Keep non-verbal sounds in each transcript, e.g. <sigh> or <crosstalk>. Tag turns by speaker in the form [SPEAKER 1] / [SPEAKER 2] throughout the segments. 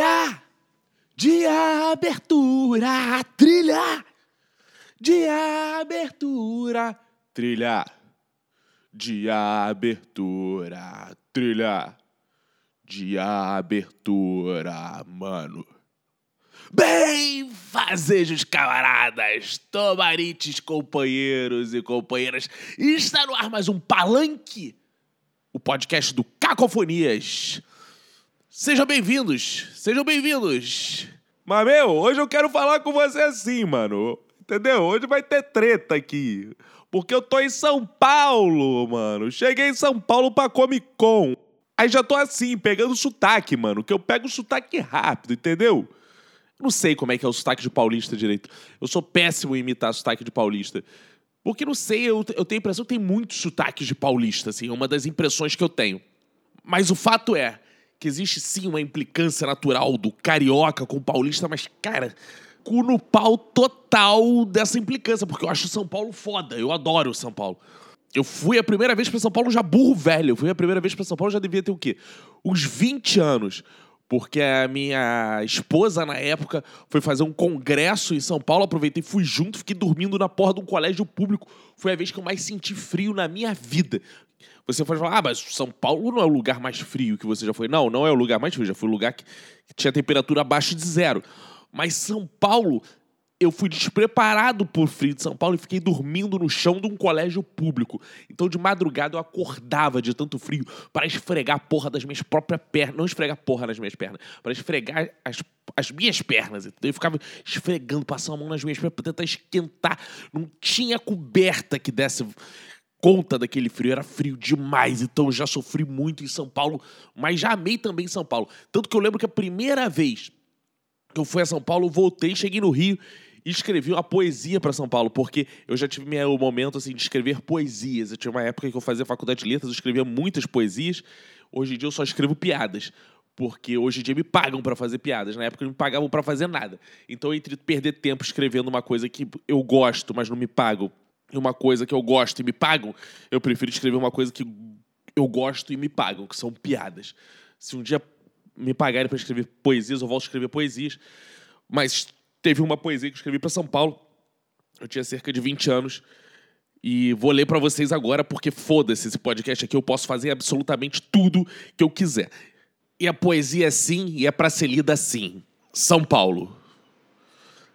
[SPEAKER 1] Trilha de abertura, trilha de abertura, trilha de abertura, trilha de abertura, mano. Bem, fazejos camaradas, tomarites, companheiros e companheiras, está no ar mais um Palanque, o podcast do Cacofonias. Sejam bem-vindos, sejam bem-vindos. Mas, meu, hoje eu quero falar com você assim, mano. Entendeu? Hoje vai ter treta aqui. Porque eu tô em São Paulo, mano. Cheguei em São Paulo pra Comic Con. Aí já tô assim, pegando sotaque, mano. Que eu pego sotaque rápido, entendeu? Não sei como é que é o sotaque de paulista direito. Eu sou péssimo em imitar sotaque de paulista. Porque não sei, eu, eu tenho a impressão que tem muitos sotaques de paulista, assim, é uma das impressões que eu tenho. Mas o fato é que existe sim uma implicância natural do carioca com o paulista, mas, cara, cu no pau total dessa implicância, porque eu acho São Paulo foda, eu adoro São Paulo. Eu fui a primeira vez para São Paulo já burro velho. Eu fui a primeira vez para São Paulo já devia ter o quê? Uns 20 anos porque a minha esposa, na época, foi fazer um congresso em São Paulo, aproveitei, fui junto, fiquei dormindo na porta de um colégio público. Foi a vez que eu mais senti frio na minha vida. Você pode falar, ah, mas São Paulo não é o lugar mais frio que você já foi. Não, não é o lugar mais frio, já foi o lugar que tinha temperatura abaixo de zero. Mas São Paulo eu fui despreparado por frio de São Paulo e fiquei dormindo no chão de um colégio público. Então, de madrugada, eu acordava de tanto frio para esfregar a porra das minhas próprias pernas. Não esfregar porra nas minhas pernas, para esfregar as, as minhas pernas. Entendeu? Eu ficava esfregando, passando a mão nas minhas pernas para tentar esquentar. Não tinha coberta que desse conta daquele frio, era frio demais, então já sofri muito em São Paulo, mas já amei também São Paulo. Tanto que eu lembro que a primeira vez que eu fui a São Paulo, voltei, cheguei no Rio e escrevi uma poesia para São Paulo, porque eu já tive meu momento assim de escrever poesias. Eu tinha uma época que eu fazia faculdade de letras, eu escrevia muitas poesias. Hoje em dia eu só escrevo piadas, porque hoje em dia me pagam para fazer piadas. Na época não me pagavam para fazer nada. Então entre perder tempo escrevendo uma coisa que eu gosto, mas não me pagam, e uma coisa que eu gosto e me pagam, eu prefiro escrever uma coisa que eu gosto e me pagam, que são piadas. Se um dia me pagarem para escrever poesias, eu volto a escrever poesias. Mas teve uma poesia que eu escrevi para São Paulo. Eu tinha cerca de 20 anos. E vou ler para vocês agora, porque foda-se esse podcast aqui, eu posso fazer absolutamente tudo que eu quiser. E a poesia é sim, e é para ser lida assim. São Paulo.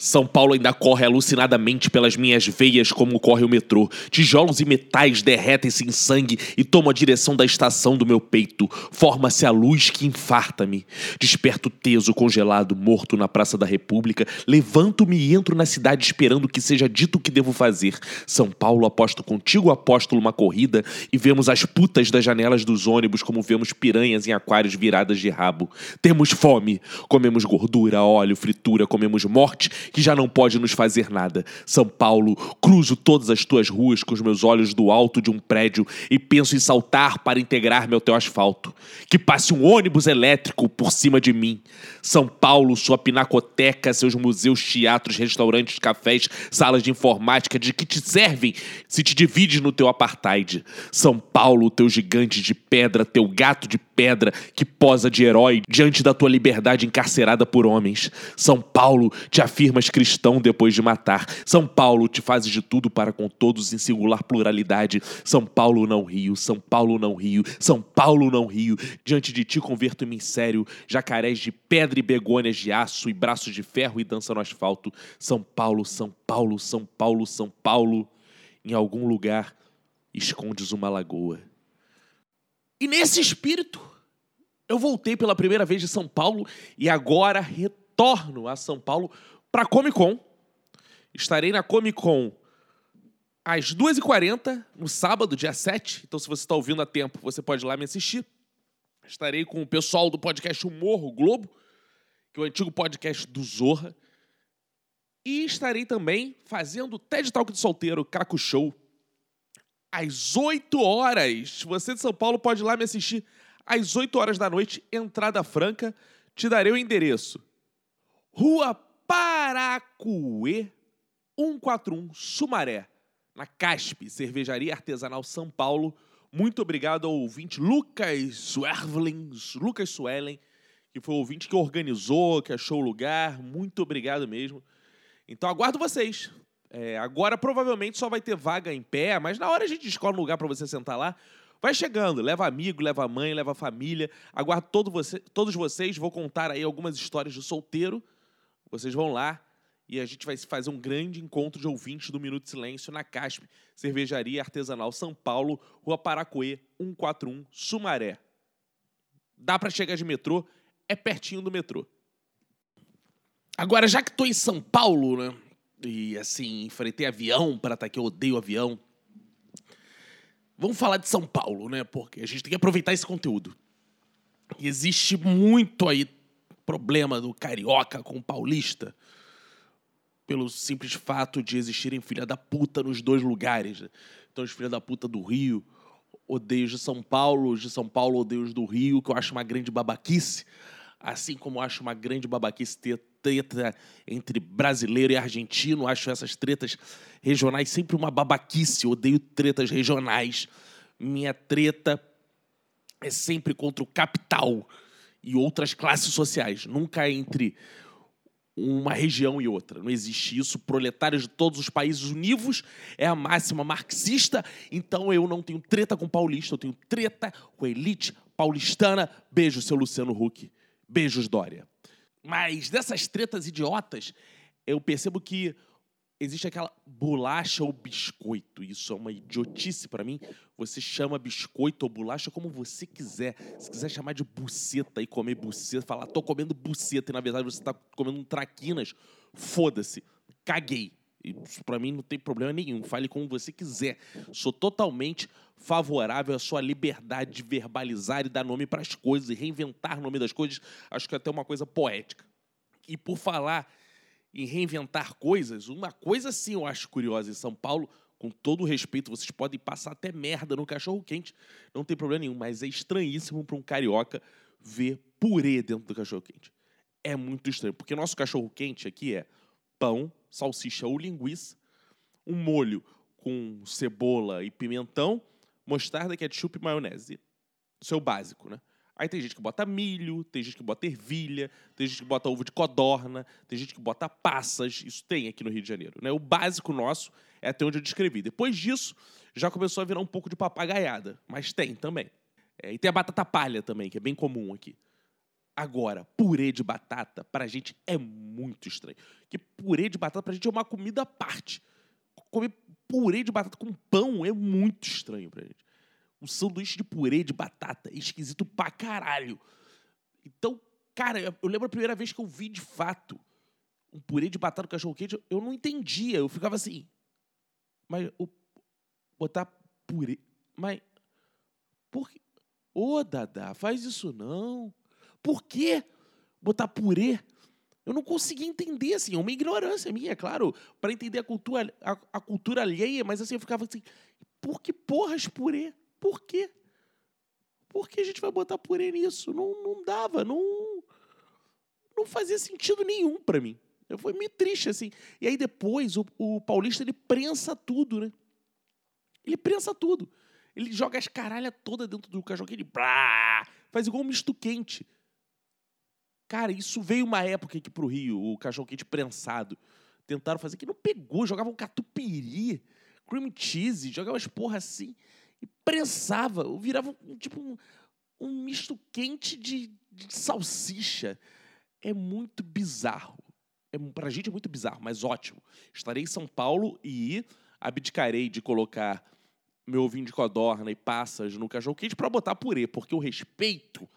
[SPEAKER 1] São Paulo ainda corre alucinadamente pelas minhas veias como corre o metrô. Tijolos e metais derretem-se em sangue e tomam a direção da estação do meu peito. Forma-se a luz que infarta-me. Desperto teso, congelado, morto na Praça da República. Levanto-me e entro na cidade esperando que seja dito o que devo fazer. São Paulo, aposto contigo, apóstolo, uma corrida e vemos as putas das janelas dos ônibus como vemos piranhas em aquários viradas de rabo. Temos fome. Comemos gordura, óleo, fritura, comemos morte que já não pode nos fazer nada. São Paulo, cruzo todas as tuas ruas com os meus olhos do alto de um prédio e penso em saltar para integrar-me ao teu asfalto. Que passe um ônibus elétrico por cima de mim. São Paulo, sua pinacoteca, seus museus, teatros, restaurantes, cafés, salas de informática, de que te servem se te divides no teu apartheid. São Paulo, teu gigante de pedra, teu gato de pedra que posa de herói diante da tua liberdade encarcerada por homens. São Paulo, te afirmas cristão depois de matar. São Paulo, te fazes de tudo para com todos em singular pluralidade. São Paulo não rio, São Paulo não rio, São Paulo não rio. Diante de ti converto-me em sério, jacarés de pedra e begônias de aço e braços de ferro e dança no asfalto. São Paulo, São Paulo, São Paulo, São Paulo. Em algum lugar escondes uma lagoa. E nesse espírito, eu voltei pela primeira vez de São Paulo e agora retorno a São Paulo para Comic Con. Estarei na Comic Con às 2h40, no sábado, dia 7. Então, se você está ouvindo a tempo, você pode ir lá me assistir. Estarei com o pessoal do podcast Humor, o Globo, que é o antigo podcast do Zorra. E estarei também fazendo TED Talk de Solteiro, Caco Show, às 8 horas. Você de São Paulo pode ir lá me assistir às 8 horas da noite, entrada franca. Te darei o endereço. Rua Paracuê, 141, Sumaré, na Caspe, Cervejaria Artesanal São Paulo. Muito obrigado ao ouvinte Lucas Swervling, Lucas Suellen, que foi o ouvinte que organizou, que achou o lugar. Muito obrigado mesmo. Então aguardo vocês. É, agora provavelmente só vai ter vaga em pé, mas na hora a gente escolhe um lugar para você sentar lá. Vai chegando, leva amigo, leva mãe, leva família. Aguardo todo você, todos vocês. Vou contar aí algumas histórias de solteiro. Vocês vão lá e a gente vai fazer um grande encontro de ouvintes do Minuto de Silêncio na CASP, Cervejaria Artesanal São Paulo, Rua Paracoê, 141, Sumaré. Dá para chegar de metrô, é pertinho do metrô. Agora, já que estou em São Paulo, né? E assim, enfrentei avião para aqui, eu odeio avião. Vamos falar de São Paulo, né? Porque a gente tem que aproveitar esse conteúdo. E existe muito aí problema do carioca com o paulista pelo simples fato de existirem filha da puta nos dois lugares. Né? Então, os filha da puta do Rio odeiam os de São Paulo, os de São Paulo odeiam os do Rio, que eu acho uma grande babaquice. Assim como eu acho uma grande babaquice ter treta entre brasileiro e argentino. Acho essas tretas regionais sempre uma babaquice. Odeio tretas regionais. Minha treta é sempre contra o capital e outras classes sociais, nunca entre uma região e outra. Não existe isso. Proletários de todos os países univos é a máxima marxista. Então eu não tenho treta com paulista, eu tenho treta com elite paulistana. Beijo, seu Luciano Huck. Beijos, Dória. Mas dessas tretas idiotas, eu percebo que existe aquela bolacha ou biscoito. Isso é uma idiotice para mim. Você chama biscoito ou bolacha como você quiser. Se quiser chamar de buceta e comer buceta, falar, tô comendo buceta e na verdade você tá comendo um traquinas, foda-se. Caguei. Isso para mim não tem problema nenhum. Fale como você quiser. Sou totalmente favorável à sua liberdade de verbalizar e dar nome para as coisas e reinventar o nome das coisas. Acho que é até uma coisa poética. E por falar em reinventar coisas, uma coisa sim eu acho curiosa em São Paulo, com todo respeito, vocês podem passar até merda no cachorro quente, não tem problema nenhum, mas é estranhíssimo para um carioca ver purê dentro do cachorro quente. É muito estranho, porque nosso cachorro quente aqui é pão, salsicha ou linguiça, um molho com cebola e pimentão, mostarda, ketchup e maionese. Isso é o básico, né? Aí tem gente que bota milho, tem gente que bota ervilha, tem gente que bota ovo de codorna, tem gente que bota passas. Isso tem aqui no Rio de Janeiro. Né? O básico nosso é até onde eu descrevi. Depois disso, já começou a virar um pouco de papagaiada. Mas tem também. É, e tem a batata palha também, que é bem comum aqui. Agora, purê de batata, pra gente é muito estranho. Porque purê de batata pra gente é uma comida à parte. Comer purê de batata com pão é muito estranho pra gente. Um sanduíche de purê de batata é esquisito pra caralho. Então, cara, eu lembro a primeira vez que eu vi de fato um purê de batata com cachorro quente, eu não entendia. Eu ficava assim. Mas o, botar purê. Mas. Por quê? Ô, Dada, faz isso não. Por quê? Botar purê? Eu não conseguia entender, assim, é uma ignorância minha, claro, para entender a cultura, a, a, cultura alheia, mas assim, eu ficava assim, por que porras purê? Por quê? Por que a gente vai botar purê nisso? Não, não dava, não, não fazia sentido nenhum para mim. Eu fui meio triste, assim. E aí depois o, o Paulista ele prensa tudo, né? Ele prensa tudo. Ele joga as caralhas toda dentro do cachorro ele blá, faz igual um misto quente. Cara, isso veio uma época aqui pro Rio, o cachorro quente prensado. Tentaram fazer que não pegou, jogavam catupiry, cream cheese, jogavam as porra assim e prensava, virava tipo um, um misto quente de, de, salsicha. É muito bizarro. É, pra gente é muito bizarro, mas ótimo. Estarei em São Paulo e abdicarei de colocar meu ovinho de codorna e passas no cachorro quente para botar purê, porque eu respeito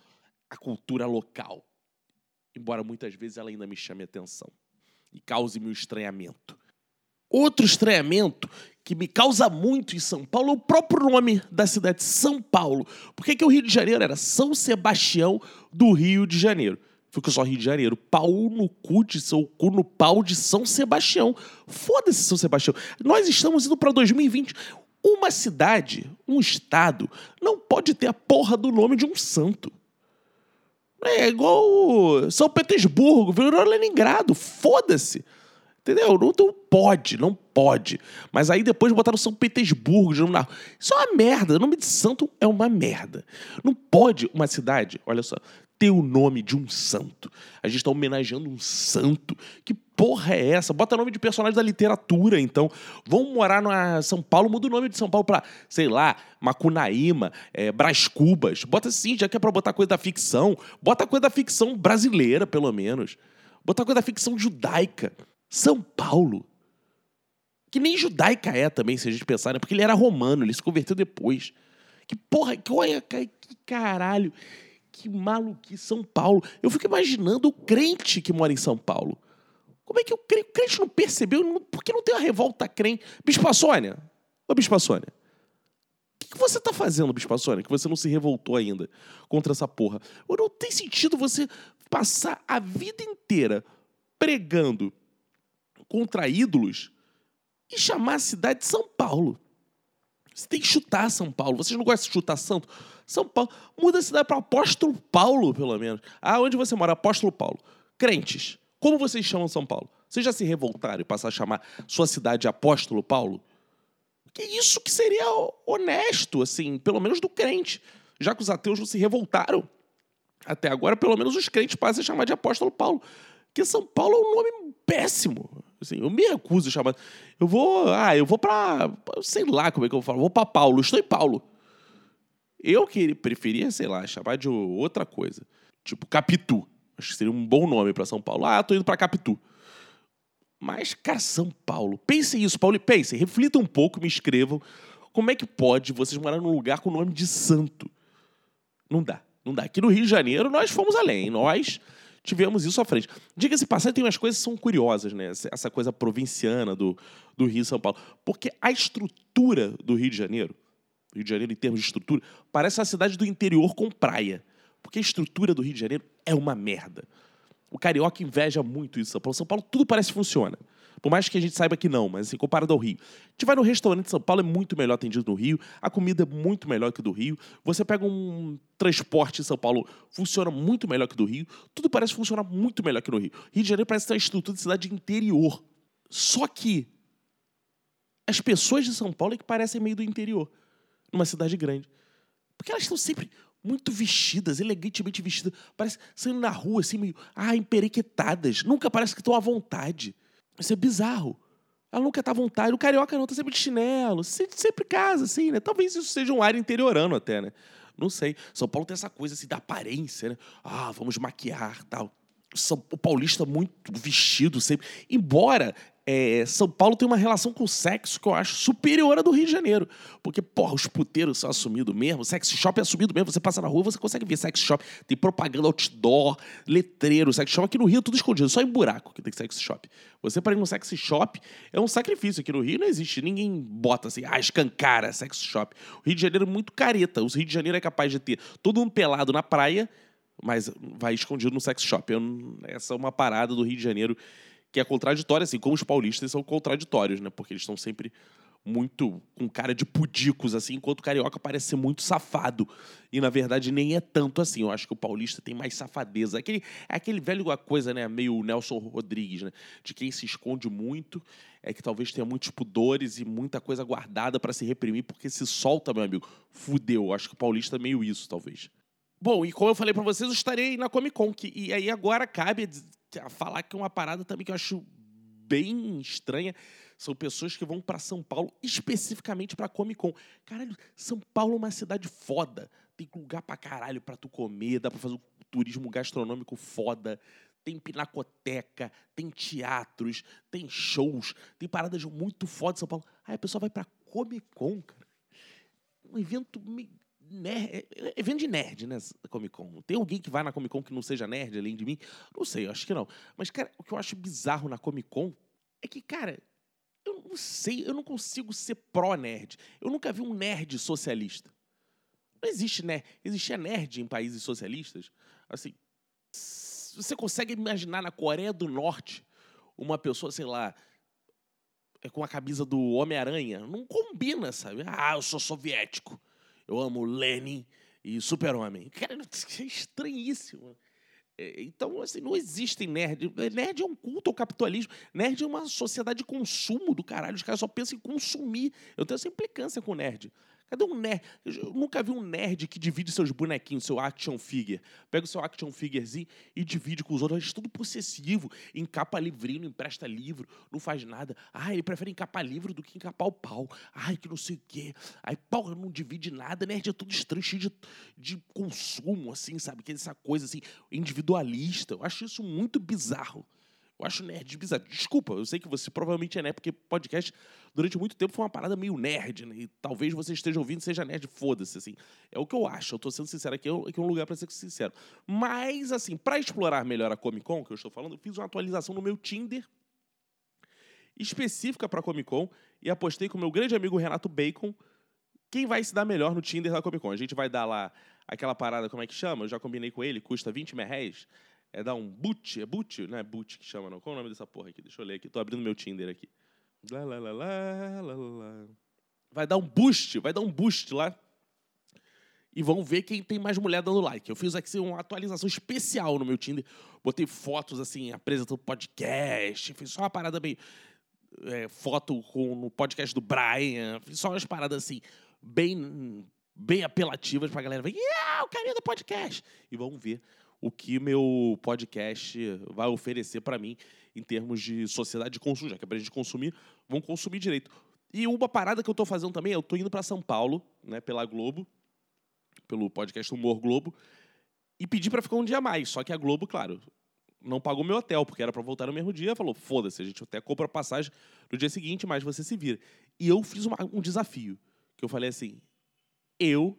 [SPEAKER 1] a cultura local. Embora muitas vezes ela ainda me chame atenção e cause-me um estranhamento. Outro estranhamento que me causa muito em São Paulo é o próprio nome da cidade, São Paulo. Por que, que o Rio de Janeiro era São Sebastião do Rio de Janeiro? Ficou só Rio de Janeiro. Pau no cu de seu cu no pau de São Sebastião. Foda-se, São Sebastião. Nós estamos indo para 2020. Uma cidade, um estado, não pode ter a porra do nome de um santo. É igual São Petersburgo, virou Leningrado. Foda-se. Entendeu? Não, não pode, não pode. Mas aí depois botaram São Petersburgo de novo na. Isso é uma merda. O nome de santo é uma merda. Não pode uma cidade, olha só, ter o nome de um santo. A gente está homenageando um santo. Que porra é essa? Bota nome de personagem da literatura, então. Vão morar na São Paulo, muda o nome de São Paulo para, sei lá, Macunaíma, é, Brás Cubas. Bota assim, já que é para botar coisa da ficção. Bota coisa da ficção brasileira, pelo menos. Bota coisa da ficção judaica. São Paulo. Que nem judaica é também, se a gente pensar, né? Porque ele era romano, ele se converteu depois. Que porra, que, olha, que caralho, que maluquice, São Paulo. Eu fico imaginando o crente que mora em São Paulo. Como é que o crente, não percebeu? Por que não tem uma revolta crente? Bispa Sônia, ô Bispa Sônia, o que, você tá fazendo, Bispa Sônia, que você não se revoltou ainda contra essa porra? Não tem sentido você passar a vida inteira pregando contra ídolos e chamar a cidade de São Paulo. Você tem que chutar São Paulo. Vocês não gostam de chutar santo? São Paulo. Muda a cidade para Apóstolo Paulo, pelo menos. Ah, onde você mora? Apóstolo Paulo. Crentes, como vocês chamam São Paulo? Vocês já se revoltaram e passaram a chamar sua cidade de Apóstolo Paulo? Que isso que seria honesto, assim, pelo menos do crente. Já que os ateus não se revoltaram. Até agora, pelo menos os crentes passam a chamar de Apóstolo Paulo. Porque São Paulo é um nome péssimo. Assim, eu me recuso a chamar. Eu vou. Ah, eu vou pra. Sei lá como é que eu falo. Vou pra Paulo. Estou em Paulo. Eu que preferia, sei lá, chamar de outra coisa. Tipo Capitu. Acho que seria um bom nome para São Paulo. Ah, tô indo para Capitu. Mas, cara, São Paulo. Pensem isso, Paulo. Pensem, reflitam um pouco, me escrevam. Como é que pode vocês morar num lugar com o nome de santo? Não dá, não dá. Aqui no Rio de Janeiro nós fomos além. Nós tivemos isso à frente. Diga-se passagem, tem umas coisas que são curiosas, né? Essa coisa provinciana do, do Rio e São Paulo. Porque a estrutura do Rio de Janeiro, Rio de Janeiro em termos de estrutura, parece uma cidade do interior com praia. Porque a estrutura do Rio de Janeiro é uma merda. O carioca inveja muito isso. Paulo, São Paulo tudo parece que funciona. Por mais que a gente saiba que não, mas assim, comparado ao Rio. A gente vai no restaurante de São Paulo, é muito melhor atendido no Rio, a comida é muito melhor que do Rio. Você pega um transporte em São Paulo, funciona muito melhor que do Rio. Tudo parece funcionar muito melhor que no Rio. Rio de Janeiro parece ter uma estrutura de cidade interior. Só que as pessoas de São Paulo é que parecem meio do interior, numa cidade grande. Porque elas estão sempre muito vestidas, elegantemente vestidas. Parece saindo na rua, assim, meio ah, emperequetadas. Nunca parece que estão à vontade. Isso é bizarro. Ela nunca tá à vontade. O carioca não, tá sempre de chinelo, sempre casa, assim, né? Talvez isso seja um ar interiorano até, né? Não sei. São Paulo tem essa coisa assim da aparência, né? Ah, vamos maquiar tal. São, o paulista muito vestido sempre. Embora é, São Paulo tem uma relação com o sexo que eu acho superior à do Rio de Janeiro. Porque, porra, os puteiros são assumidos mesmo, sex shop é assumido mesmo. Você passa na rua, você consegue ver sex shop. Tem propaganda outdoor, letreiro, sex shop. Aqui no Rio é tudo escondido, só em buraco que tem sex shop. Você para ir no sex shop é um sacrifício. Aqui no Rio não existe. Ninguém bota assim, ah, escancara sex shop. O Rio de Janeiro é muito careta. O Rio de Janeiro é capaz de ter todo um pelado na praia, mas vai escondido no sex shop. essa é uma parada do Rio de Janeiro que é contraditória, assim como os paulistas são contraditórios, né? Porque eles estão sempre muito com cara de pudicos, assim, enquanto o carioca parece ser muito safado. E, na verdade, nem é tanto assim. Eu acho que o paulista tem mais safadeza. Aquele, é aquele velho coisa, né? Meio Nelson Rodrigues, né? De quem se esconde muito, é que talvez tenha muitos pudores e muita coisa guardada para se reprimir, porque se solta, meu amigo, fudeu. Eu acho que o paulista é meio isso, talvez. Bom, e como eu falei para vocês, eu estarei na Comic Con, que, e aí agora cabe falar que é uma parada também que eu acho bem estranha. São pessoas que vão para São Paulo especificamente para Comic Con. Caralho, São Paulo é uma cidade foda. Tem lugar pra caralho pra tu comer, dá pra fazer um turismo gastronômico foda. Tem pinacoteca, tem teatros, tem shows, tem paradas muito fodas em São Paulo. Aí a pessoa vai pra Comic Con, cara. Um evento meio nerd, é, é evento de nerd, né? Comic Con. Tem alguém que vai na Comic Con que não seja nerd além de mim? Não sei, acho que não. Mas, cara, o que eu acho bizarro na Comic Con é que, cara, eu não sei, eu não consigo ser pró-nerd. Eu nunca vi um nerd socialista. Não existe nerd. Existia nerd em países socialistas? Assim, você consegue imaginar na Coreia do Norte uma pessoa, sei lá, é com a camisa do Homem-Aranha? Não combina, sabe? Ah, eu sou soviético. Eu amo Lenin e Super-Homem. Cara, <laughs> é estranhíssimo. É, então, assim, não existem nerd. Nerd é um culto ao capitalismo. Nerd é uma sociedade de consumo do caralho. Os caras só pensam em consumir. Eu tenho essa implicância com nerd. Cadê um nerd? Eu nunca vi um nerd que divide seus bonequinhos, seu action figure. Pega o seu action figurezinho e divide com os outros. É tudo possessivo. Encapa livrinho, empresta livro, não faz nada. Ah, ele prefere encapar livro do que encapar o pau. Ai, que não sei o quê. Aí, pau, não divide nada. Nerd é tudo estranho, cheio de, de consumo, assim, sabe? Que é essa coisa, assim, individualista. Eu acho isso muito bizarro. Eu acho nerd bizarro. Desculpa, eu sei que você provavelmente é nerd, porque podcast durante muito tempo foi uma parada meio nerd, né? E talvez você esteja ouvindo seja nerd, foda-se, assim. É o que eu acho, eu tô sendo sincero aqui, é um lugar para ser sincero. Mas, assim, para explorar melhor a Comic Con, que eu estou falando, eu fiz uma atualização no meu Tinder específica para Comic Con e apostei com o meu grande amigo Renato Bacon quem vai se dar melhor no Tinder da Comic Con. A gente vai dar lá aquela parada, como é que chama? Eu já combinei com ele, custa 20 mil reais é dar um boot, é boot? Não é boot que chama, não. Qual é o nome dessa porra aqui? Deixa eu ler aqui. Tô abrindo meu Tinder aqui. Lá, lá, lá, lá, lá, lá. Vai dar um boost, vai dar um boost lá. E vão ver quem tem mais mulher dando like. Eu fiz aqui uma atualização especial no meu Tinder. Botei fotos, assim, apresentando podcast. Fiz só uma parada bem... É, foto com, no podcast do Brian. Fiz só umas paradas, assim, bem, bem apelativas pra galera ver. Yeah, o carinha do podcast. E vão ver o que meu podcast vai oferecer para mim em termos de sociedade de consumo, já que é para a gente consumir, vão consumir direito. E uma parada que eu estou fazendo também, eu estou indo para São Paulo, né, pela Globo, pelo podcast Humor Globo, e pedi para ficar um dia mais. Só que a Globo, claro, não pagou meu hotel, porque era para voltar no mesmo dia. Falou: foda-se, a gente até compra passagem no dia seguinte, mas você se vira. E eu fiz uma, um desafio, que eu falei assim: eu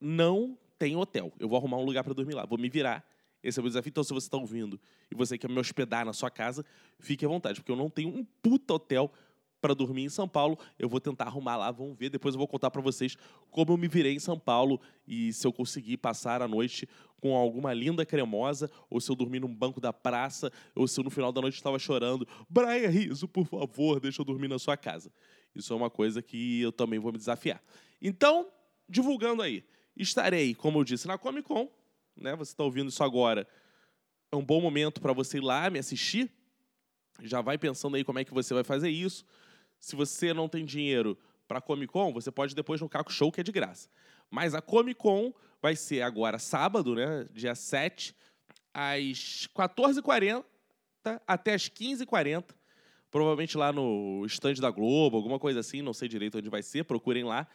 [SPEAKER 1] não tem hotel. Eu vou arrumar um lugar para dormir lá. Vou me virar. Esse é o meu desafio. Então, se você está ouvindo e você quer me hospedar na sua casa, fique à vontade, porque eu não tenho um puta hotel para dormir em São Paulo. Eu vou tentar arrumar lá, vamos ver. Depois eu vou contar para vocês como eu me virei em São Paulo e se eu conseguir passar a noite com alguma linda cremosa, ou se eu dormir num banco da praça, ou se eu no final da noite estava chorando. Brian Riso, por favor, deixa eu dormir na sua casa. Isso é uma coisa que eu também vou me desafiar. Então, divulgando aí. Estarei, como eu disse, na Comic Con. Né? Você está ouvindo isso agora. É um bom momento para você ir lá me assistir. Já vai pensando aí como é que você vai fazer isso. Se você não tem dinheiro para a Comic Con, você pode depois no Caco Show, que é de graça. Mas a Comic Con vai ser agora sábado, né? dia 7, às 14h40 até às 15h40. Provavelmente lá no stand da Globo, alguma coisa assim, não sei direito onde vai ser, procurem lá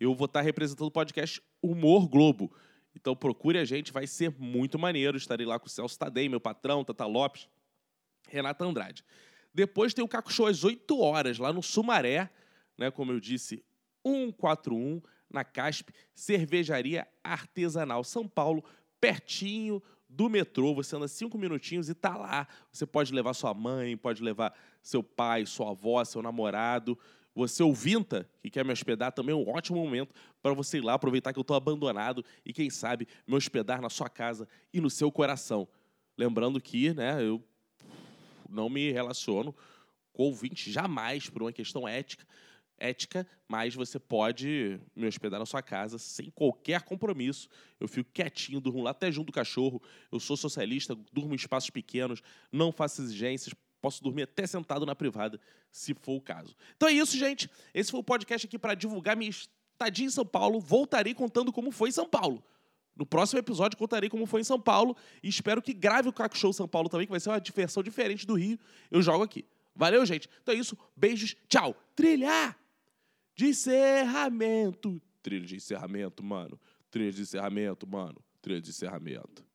[SPEAKER 1] eu vou estar representando o podcast Humor Globo. Então procure a gente, vai ser muito maneiro. Estarei lá com o Celso Tadei, meu patrão, Tata Lopes, Renata Andrade. Depois tem o Caco Show às 8 horas, lá no Sumaré, né, como eu disse, 141, na CASP, Cervejaria Artesanal São Paulo, pertinho do metrô. Você anda cinco minutinhos e tá lá. Você pode levar sua mãe, pode levar seu pai, sua avó, seu namorado. Você ouvinta, que quer me hospedar, também é um ótimo momento para você ir lá, aproveitar que eu estou abandonado e, quem sabe, me hospedar na sua casa e no seu coração. Lembrando que né, eu não me relaciono com ouvinte jamais por uma questão ética, ética, mas você pode me hospedar na sua casa sem qualquer compromisso. Eu fico quietinho, durmo lá até junto do cachorro. Eu sou socialista, durmo em espaços pequenos, não faço exigências, Posso dormir até sentado na privada, se for o caso. Então é isso, gente. Esse foi o podcast aqui para divulgar minha estadia em São Paulo. Voltarei contando como foi em São Paulo. No próximo episódio contarei como foi em São Paulo e espero que grave o Caco Show São Paulo também, que vai ser uma diversão diferente do Rio. Eu jogo aqui. Valeu, gente. Então é isso. Beijos. Tchau. Trilha de encerramento. Trilha de encerramento, mano. Trilha de encerramento, mano. Trilha de encerramento.